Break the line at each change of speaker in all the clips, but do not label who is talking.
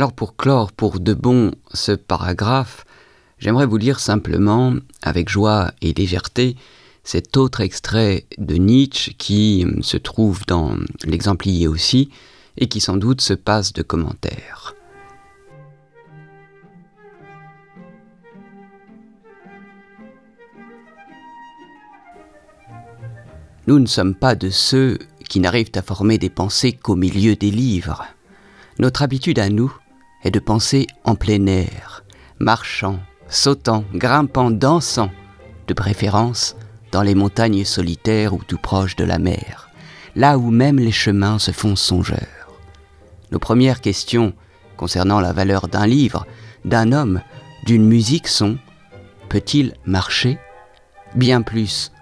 Alors pour clore pour de bon ce paragraphe, j'aimerais vous lire simplement, avec joie et légèreté, cet autre extrait de Nietzsche qui se trouve dans l'exemplier aussi et qui sans doute se passe de commentaires. Nous ne sommes pas de ceux qui n'arrivent à former des pensées qu'au milieu des livres. Notre habitude à nous est de penser en plein air, marchant, sautant, grimpant, dansant, de préférence dans les montagnes solitaires ou tout proche de la mer, là où même les chemins se font songeurs. Nos premières questions concernant la valeur d'un livre, d'un homme, d'une musique sont peut-il marcher? Bien plus,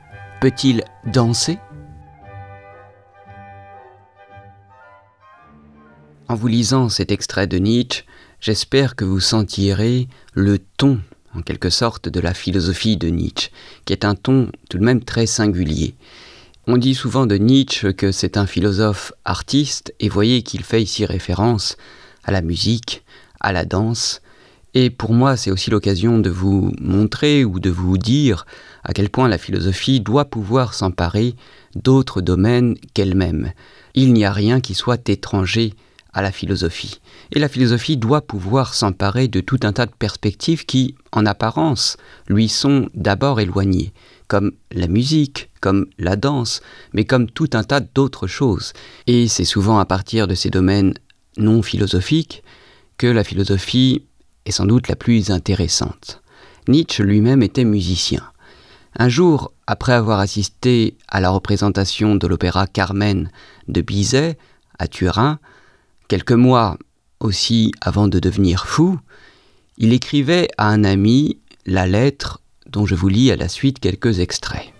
peut-il danser? En vous lisant cet extrait de Nietzsche, j'espère que vous sentirez le ton, en quelque sorte, de la philosophie de Nietzsche, qui est un ton tout de même très singulier. On dit souvent de Nietzsche que c'est un philosophe artiste, et voyez qu'il fait ici référence à la musique, à la danse, et pour moi c'est aussi l'occasion de vous montrer ou de vous dire à quel point la philosophie doit pouvoir s'emparer d'autres domaines qu'elle-même. Il n'y a rien qui soit étranger à la philosophie. Et la philosophie doit pouvoir s'emparer de tout un tas de perspectives qui, en apparence, lui sont d'abord éloignées, comme la musique, comme la danse, mais comme tout un tas d'autres choses. Et c'est souvent à partir de ces domaines non philosophiques que la philosophie est sans doute la plus intéressante. Nietzsche lui-même était musicien. Un jour, après avoir assisté à la représentation de l'opéra Carmen de Bizet à Turin, Quelques mois aussi avant de devenir fou, il écrivait à un ami la lettre dont je vous lis à la suite quelques extraits.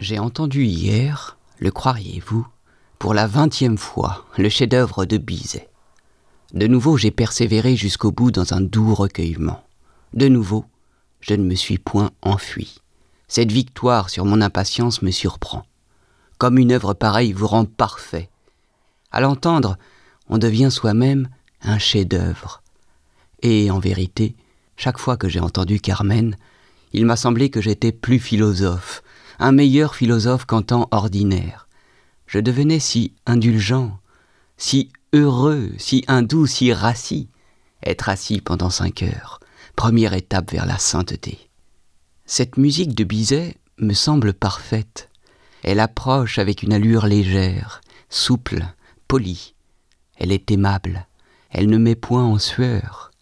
J'ai entendu hier, le croiriez-vous, pour la vingtième fois, le chef-d'œuvre de Bizet. De nouveau, j'ai persévéré jusqu'au bout dans un doux recueillement. De nouveau, je ne me suis point enfui. Cette victoire sur mon impatience me surprend. Comme une œuvre pareille vous rend parfait. À l'entendre, on devient soi-même un chef-d'œuvre. Et en vérité, chaque fois que j'ai entendu Carmen, il m'a semblé que j'étais plus philosophe, un meilleur philosophe qu'en temps ordinaire. Je devenais si indulgent, si heureux, si indou, si rassis. Être assis pendant cinq heures, première étape vers la sainteté. Cette musique de Bizet me semble parfaite. Elle approche avec une allure légère, souple, polie. Elle est aimable. Elle ne met point en sueur.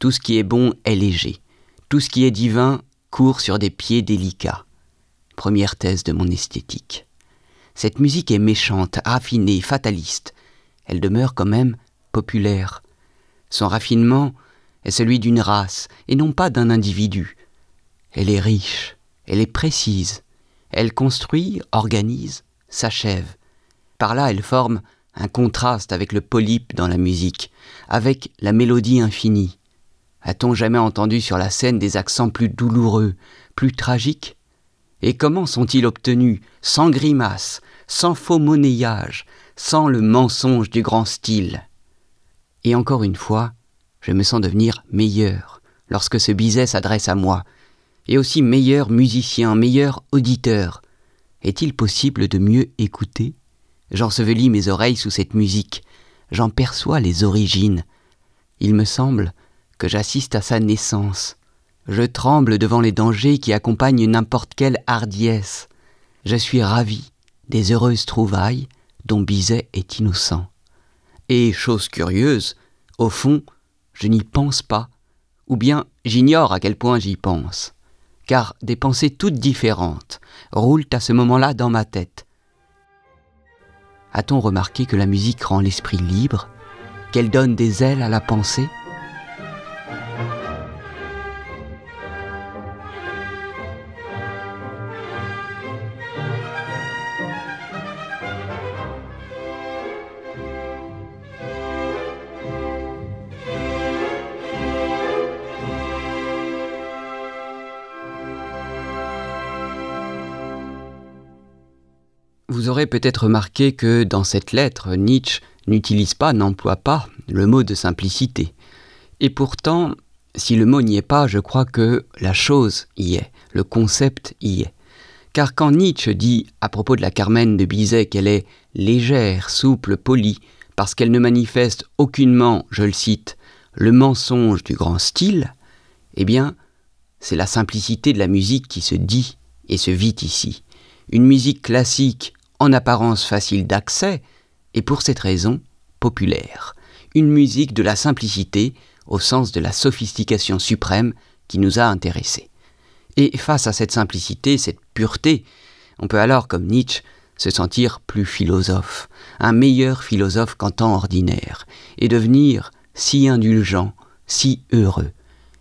Tout ce qui est bon est léger. Tout ce qui est divin court sur des pieds délicats. Première thèse de mon esthétique. Cette musique est méchante, raffinée, fataliste. Elle demeure quand même populaire. Son raffinement est celui d'une race et non pas d'un individu. Elle est riche, elle est précise, elle construit, organise, s'achève. Par là, elle forme un contraste avec le polype dans la musique, avec la mélodie infinie. A-t-on jamais entendu sur la scène des accents plus douloureux, plus tragiques? Et comment sont-ils obtenus, sans grimace, sans faux monnayage, sans le mensonge du grand style? Et encore une fois, je me sens devenir meilleur lorsque ce Bizet s'adresse à moi, et aussi meilleur musicien, meilleur auditeur. Est-il possible de mieux écouter? J'ensevelis mes oreilles sous cette musique, j'en perçois les origines. Il me semble que j'assiste à sa naissance. Je tremble devant les dangers qui accompagnent n'importe quelle hardiesse. Je suis ravi des heureuses trouvailles dont Bizet est innocent. Et, chose curieuse, au fond, je n'y pense pas, ou bien j'ignore à quel point j'y pense, car des pensées toutes différentes roulent à ce moment-là dans ma tête. A-t-on remarqué que la musique rend l'esprit libre, qu'elle donne des ailes à la pensée? Vous aurez peut-être remarqué que dans cette lettre, Nietzsche n'utilise pas, n'emploie pas le mot de simplicité. Et pourtant, si le mot n'y est pas, je crois que la chose y est, le concept y est. Car quand Nietzsche dit à propos de la Carmen de Bizet qu'elle est légère, souple, polie, parce qu'elle ne manifeste aucunement, je le cite, le mensonge du grand style, eh bien, c'est la simplicité de la musique qui se dit et se vit ici. Une musique classique, en apparence facile d'accès, et pour cette raison, populaire. Une musique de la simplicité, au sens de la sophistication suprême qui nous a intéressés. Et face à cette simplicité, cette pureté, on peut alors, comme Nietzsche, se sentir plus philosophe, un meilleur philosophe qu'en temps ordinaire, et devenir si indulgent, si heureux.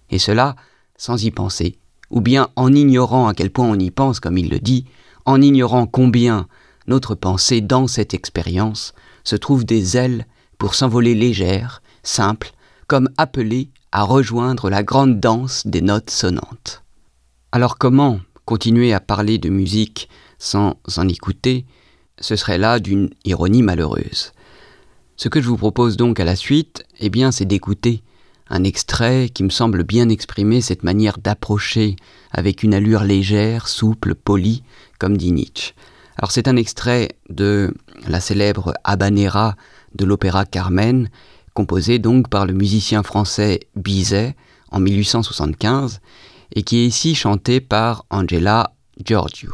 Et cela sans y penser, ou bien en ignorant à quel point on y pense, comme il le dit, en ignorant combien notre pensée dans cette expérience se trouve des ailes pour s'envoler légère, simple, comme appelée à rejoindre la grande danse des notes sonnantes. Alors comment continuer à parler de musique sans en écouter? Ce serait là d'une ironie malheureuse. Ce que je vous propose donc à la suite, eh bien, c'est d'écouter un extrait qui me semble bien exprimer cette manière d'approcher avec une allure légère, souple, polie, comme dit Nietzsche. Alors c'est un extrait de la célèbre Habanera de l'opéra Carmen, composé donc par le musicien français Bizet en 1875, et qui est ici chanté par Angela Giorgio.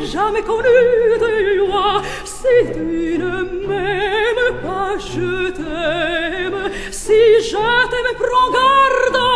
jamais connu de loi si tu ne m'aimes pas je t'aime. Si je t'aime prends garde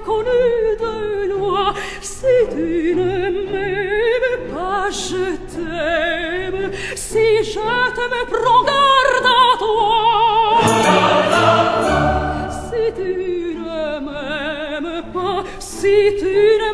méconnue de loi si tu ne m'aimes pas je t'aime si je te me prends garde à toi si tu ne m'aimes pas si tu ne